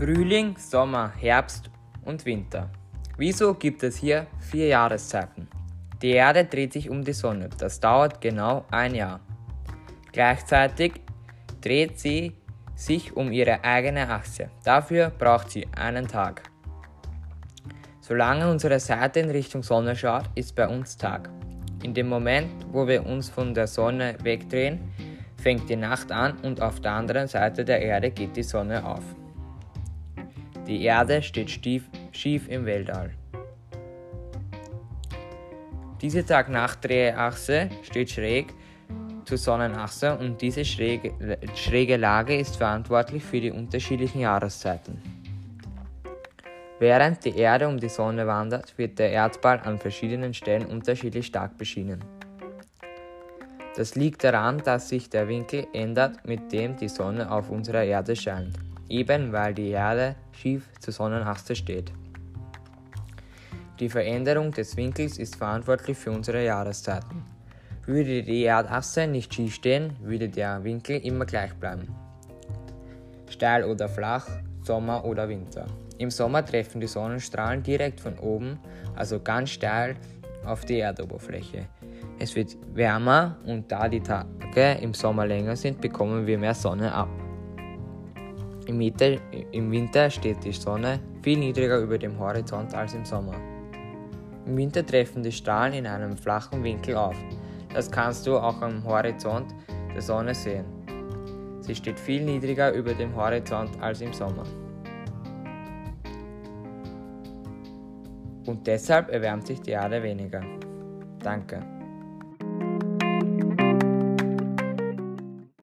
Frühling, Sommer, Herbst und Winter. Wieso gibt es hier vier Jahreszeiten? Die Erde dreht sich um die Sonne. Das dauert genau ein Jahr. Gleichzeitig dreht sie sich um ihre eigene Achse. Dafür braucht sie einen Tag. Solange unsere Seite in Richtung Sonne schaut, ist bei uns Tag. In dem Moment, wo wir uns von der Sonne wegdrehen, fängt die Nacht an und auf der anderen Seite der Erde geht die Sonne auf. Die Erde steht stief, schief im Weltall. Diese Tag-Nacht-Drehachse steht schräg zur Sonnenachse und diese schräge, schräge Lage ist verantwortlich für die unterschiedlichen Jahreszeiten. Während die Erde um die Sonne wandert, wird der Erdball an verschiedenen Stellen unterschiedlich stark beschienen. Das liegt daran, dass sich der Winkel ändert, mit dem die Sonne auf unserer Erde scheint, eben weil die Erde schief zur Sonnenachse steht. Die Veränderung des Winkels ist verantwortlich für unsere Jahreszeiten. Würde die Erdachse nicht schief stehen, würde der Winkel immer gleich bleiben. Steil oder flach, Sommer oder Winter. Im Sommer treffen die Sonnenstrahlen direkt von oben, also ganz steil, auf die Erdoberfläche. Es wird wärmer und da die Tage im Sommer länger sind, bekommen wir mehr Sonne ab. Im Winter, Im Winter steht die Sonne viel niedriger über dem Horizont als im Sommer. Im Winter treffen die Strahlen in einem flachen Winkel auf. Das kannst du auch am Horizont der Sonne sehen. Sie steht viel niedriger über dem Horizont als im Sommer. Und deshalb erwärmt sich die Erde weniger. Danke.